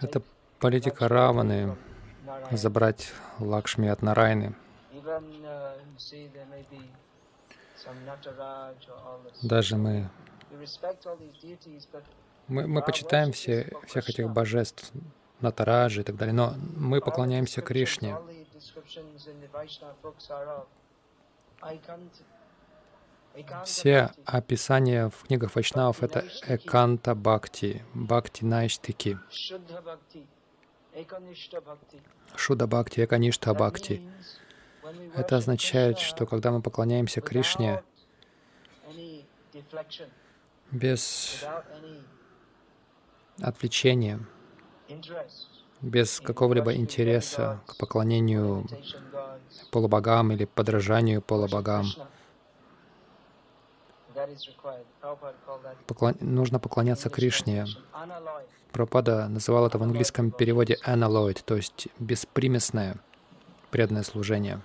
Это политика Раваны забрать Лакшми от Нарайны. Даже мы, мы, мы почитаем все, всех этих божеств, Натараджи и так далее, но мы поклоняемся Кришне. Все описания в книгах Вайшнавов — это Эканта Бхакти, Бхакти Найштики, Шуда Бхакти, Эканишта Бхакти. Это означает, что когда мы поклоняемся Кришне, без отвлечения, без какого-либо интереса к поклонению полубогам или подражанию полубогам, Поклон... Нужно поклоняться Кришне. Пропада называл это в английском переводе «unalloyed», то есть беспримесное преданное служение.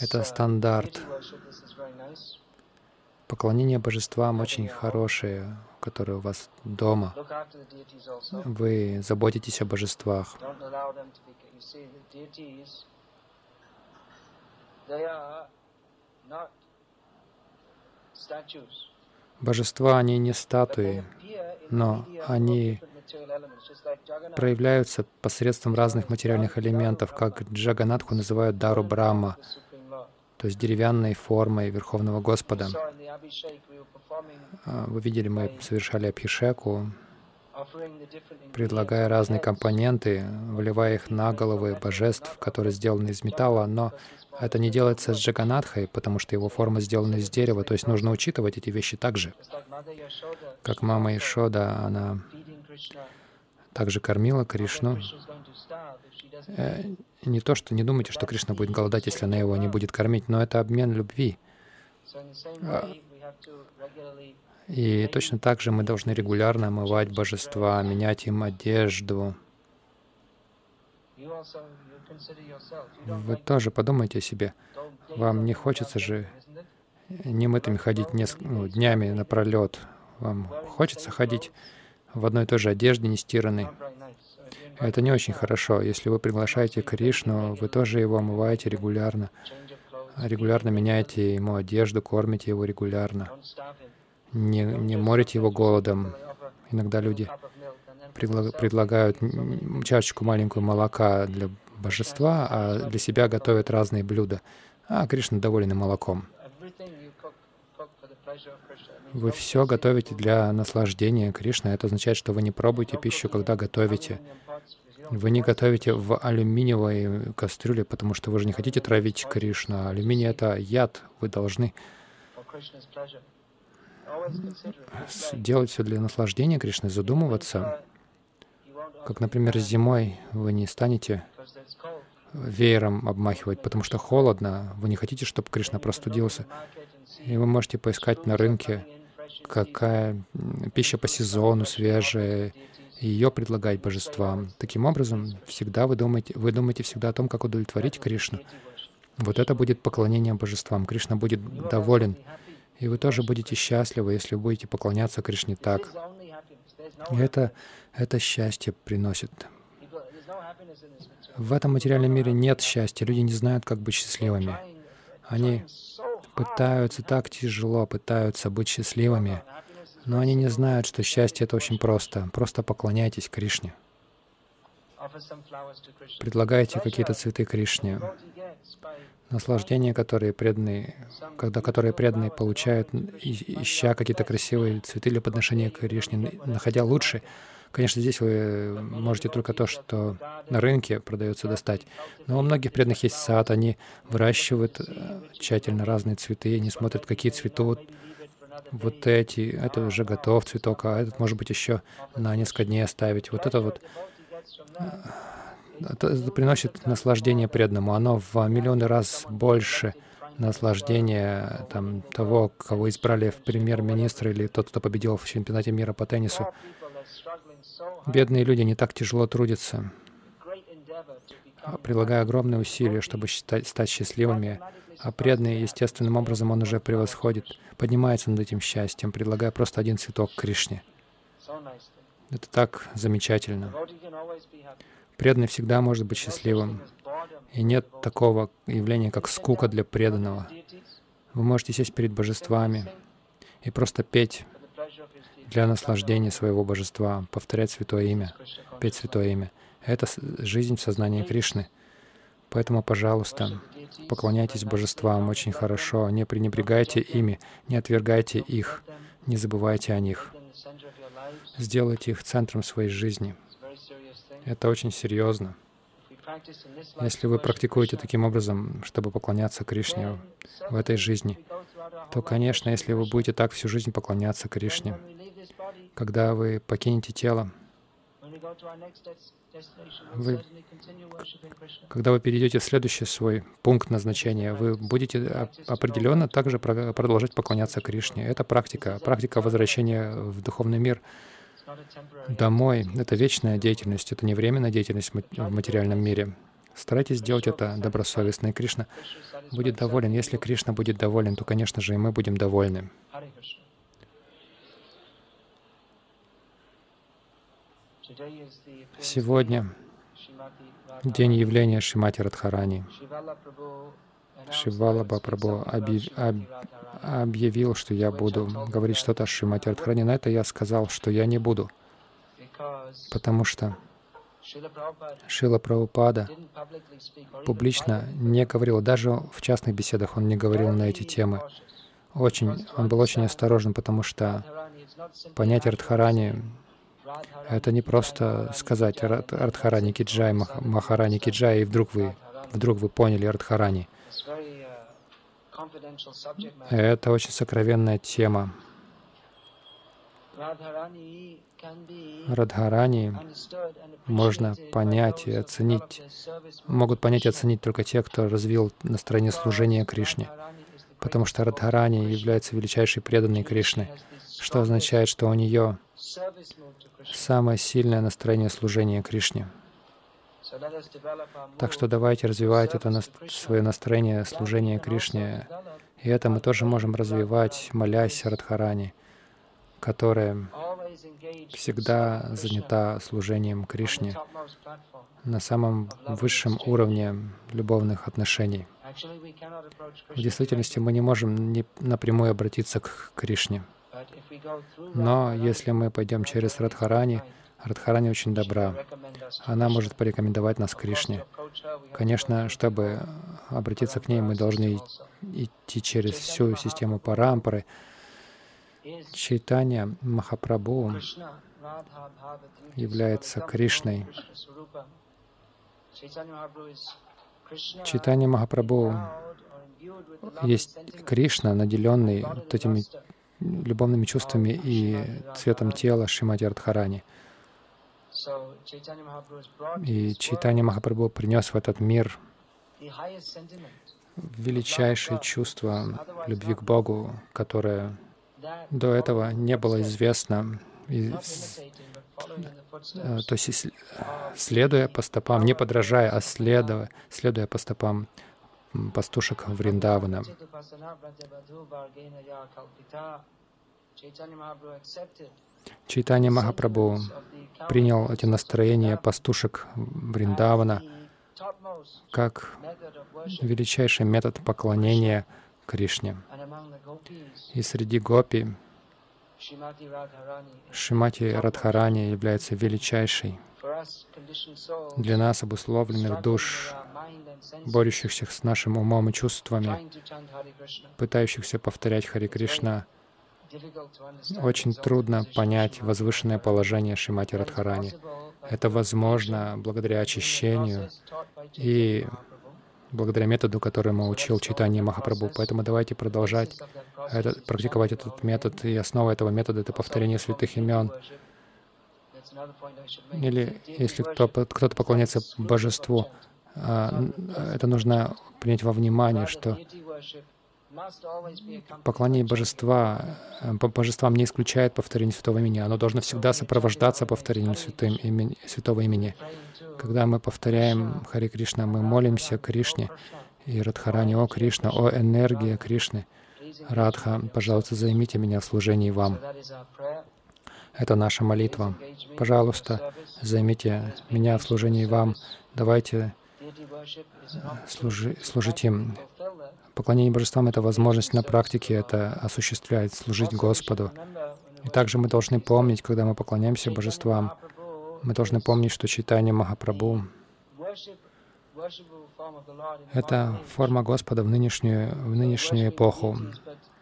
Это стандарт. Поклонение божествам очень хорошее, которое у вас дома. Вы заботитесь о божествах. Божества, они не статуи, но они проявляются посредством разных материальных элементов, как Джаганатху называют Дару Брахма, то есть деревянной формой Верховного Господа. А, вы видели, мы совершали абхишеку, предлагая разные компоненты, вливая их на головы божеств, которые сделаны из металла, но это не делается с Джаганатхой, потому что его форма сделана из дерева, то есть нужно учитывать эти вещи также. Как мама Ишода, она также кормила Кришну. Э, не то, что не думайте, что Кришна будет голодать, если она его не будет кормить, но это обмен любви. И точно так же мы должны регулярно омывать божества, менять им одежду. Вы тоже подумайте о себе. Вам не хочется же немытыми ходить неск... ну, днями напролет. Вам хочется ходить в одной и той же одежде, не стиранной. Это не очень хорошо. Если вы приглашаете Кришну, вы тоже его омываете регулярно. Регулярно меняете ему одежду, кормите его регулярно. Не, не морите его голодом. Иногда люди предлагают чашечку маленькую молока для божества, а для себя готовят разные блюда. А Кришна доволен молоком. Вы все готовите для наслаждения Кришны. Это означает, что вы не пробуете пищу, когда готовите. Вы не готовите в алюминиевой кастрюле, потому что вы же не хотите травить Кришну. Алюминий — это яд. Вы должны делать все для наслаждения Кришны, задумываться. Как, например, зимой вы не станете веером обмахивать, потому что холодно, вы не хотите, чтобы Кришна простудился. И вы можете поискать на рынке, какая пища по сезону свежая, и ее предлагать божествам. Таким образом, всегда вы думаете, вы думаете всегда о том, как удовлетворить Кришну. Вот это будет поклонение божествам. Кришна будет доволен. И вы тоже будете счастливы, если вы будете поклоняться Кришне так. Это это счастье приносит. В этом материальном мире нет счастья. Люди не знают, как быть счастливыми. Они пытаются так тяжело, пытаются быть счастливыми, но они не знают, что счастье — это очень просто. Просто поклоняйтесь Кришне. Предлагайте какие-то цветы Кришне. Наслаждение, которые преданные, когда которые преданные получают, ища какие-то красивые цветы для подношения Кришне, находя лучше, Конечно, здесь вы можете только то, что на рынке продается достать. Но у многих преданных есть сад, они выращивают э, тщательно разные цветы, они смотрят, какие цветут. Вот эти, это уже готов цветок, а этот, может быть, еще на несколько дней оставить. Вот это вот э, это, приносит наслаждение преданному. Оно в миллионы раз больше наслаждения там, того, кого избрали в премьер-министра или тот, кто победил в чемпионате мира по теннису. Бедные люди не так тяжело трудятся, прилагая огромные усилия, чтобы стать счастливыми. а преданный естественным образом он уже превосходит, поднимается над этим счастьем, предлагая просто один цветок Кришне. Это так замечательно. Преданный всегда может быть счастливым. И нет такого явления, как скука для преданного. Вы можете сесть перед божествами и просто петь для наслаждения своего божества, повторять святое имя, петь святое имя. Это жизнь в сознании Кришны. Поэтому, пожалуйста, поклоняйтесь божествам очень хорошо, не пренебрегайте ими, не отвергайте их, не забывайте о них. Сделайте их центром своей жизни. Это очень серьезно. Если вы практикуете таким образом, чтобы поклоняться Кришне в этой жизни, то, конечно, если вы будете так всю жизнь поклоняться Кришне, когда вы покинете тело, вы, когда вы перейдете в следующий свой пункт назначения, вы будете определенно также продолжать поклоняться Кришне. Это практика, практика возвращения в духовный мир домой. Это вечная деятельность, это не временная деятельность в материальном мире. Старайтесь сделать это добросовестно, и Кришна будет доволен. Если Кришна будет доволен, то, конечно же, и мы будем довольны. Сегодня день явления Шимати Радхарани. Шивала Бапрабху объявил, что я буду говорить что-то о Шимати Радхарани. На это я сказал, что я не буду, потому что Шила Прабхупада публично не говорил, даже в частных беседах он не говорил на эти темы. Очень, он был очень осторожен, потому что понятие Радхарани — это не просто сказать Радхарани Киджай, Махарани Киджай, и вдруг вы, вдруг вы поняли Радхарани. Это очень сокровенная тема. Радхарани можно понять и оценить, могут понять и оценить только те, кто развил настроение служения Кришне, потому что Радхарани является величайшей преданной Кришны, что означает, что у нее самое сильное настроение служения Кришне. Так что давайте развивать это на свое настроение служения Кришне. И это мы тоже можем развивать, молясь Радхарани, которая всегда занята служением Кришне на самом высшем уровне любовных отношений. В действительности мы не можем не напрямую обратиться к Кришне. Но если мы пойдем через Радхарани, Радхарани очень добра. Она может порекомендовать нас Кришне. Конечно, чтобы обратиться к ней, мы должны идти через всю систему Парампары. Чайтанья Махапрабху является Кришной. Читание Махапрабху есть Кришна, наделенный вот этими любовными чувствами и цветом тела Шимати Радхарани. И Чайтанья Махапрабху принес в этот мир величайшее чувство любви к Богу, которое до этого не было известно. И, то есть, следуя по стопам, не подражая, а следуя, следуя по стопам пастушек Вриндавана. Чайтанья Махапрабху принял эти настроения пастушек Вриндавана как величайший метод поклонения Кришне. И среди гопи Шимати Радхарани является величайшей для нас, обусловленных душ, борющихся с нашим умом и чувствами, пытающихся повторять Хари Кришна, очень трудно понять возвышенное положение Шимати Радхарани. Это возможно благодаря очищению и благодаря методу, которому учил читание Махапрабху. Поэтому давайте продолжать это, практиковать этот метод. И основа этого метода — это повторение святых имен. Или если кто-то поклоняется божеству, а, это нужно принять во внимание, что Поклонение божества, э, божествам не исключает повторение святого имени. Оно должно всегда сопровождаться повторением святым имени, святого имени. Когда мы повторяем Хари Кришна, мы молимся Кришне, и Радхарани, «О Кришна, о энергия Кришны, Радха, пожалуйста, займите меня в служении вам». Это наша молитва. Пожалуйста, займите меня в служении вам. Давайте служи, служить им. Поклонение божествам — это возможность на практике это осуществлять, служить Господу. И также мы должны помнить, когда мы поклоняемся божествам, мы должны помнить, что читание Махапрабху — это форма Господа в нынешнюю, в нынешнюю эпоху,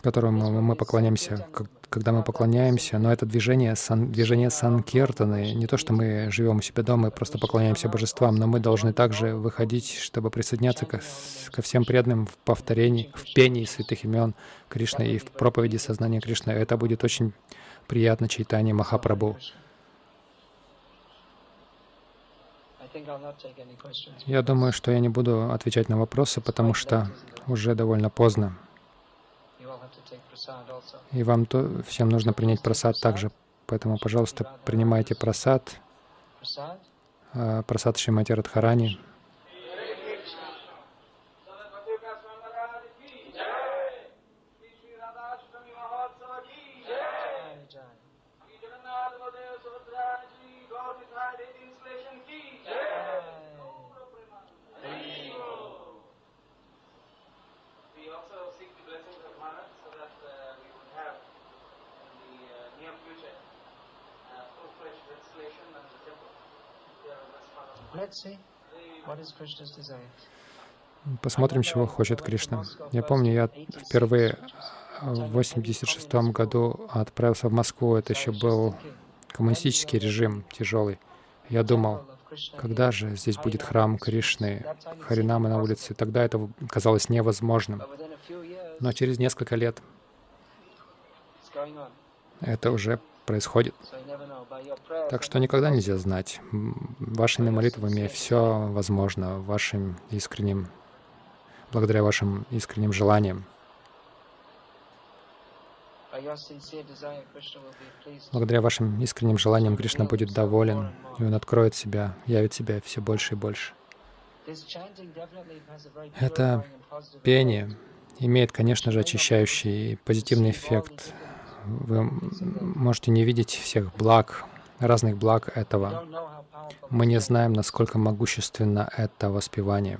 которому мы поклоняемся, когда мы поклоняемся, но это движение, сан, движение санкиртаны, не то, что мы живем у себя дома и просто поклоняемся божествам, но мы должны также выходить, чтобы присоединяться ко, ко всем преданным в повторении, в пении святых имен Кришны и в проповеди сознания Кришны. Это будет очень приятно читание Махапрабху. Я думаю, что я не буду отвечать на вопросы, потому что уже довольно поздно. И вам то, всем нужно принять просад также. Поэтому, пожалуйста, принимайте просад, а, просад Шримати Радхарани. Посмотрим, чего хочет Кришна. Я помню, я впервые в 86 году отправился в Москву. Это еще был коммунистический режим, тяжелый. Я думал, когда же здесь будет храм Кришны, Харинамы на улице? Тогда это казалось невозможным. Но через несколько лет это уже происходит. Так что никогда нельзя знать. Вашими молитвами все возможно, вашим искренним, благодаря вашим искренним желаниям. Благодаря вашим искренним желаниям Кришна будет доволен, и Он откроет себя, явит себя все больше и больше. Это пение имеет, конечно же, очищающий и позитивный эффект вы можете не видеть всех благ, разных благ этого. Мы не знаем, насколько могущественно это воспевание.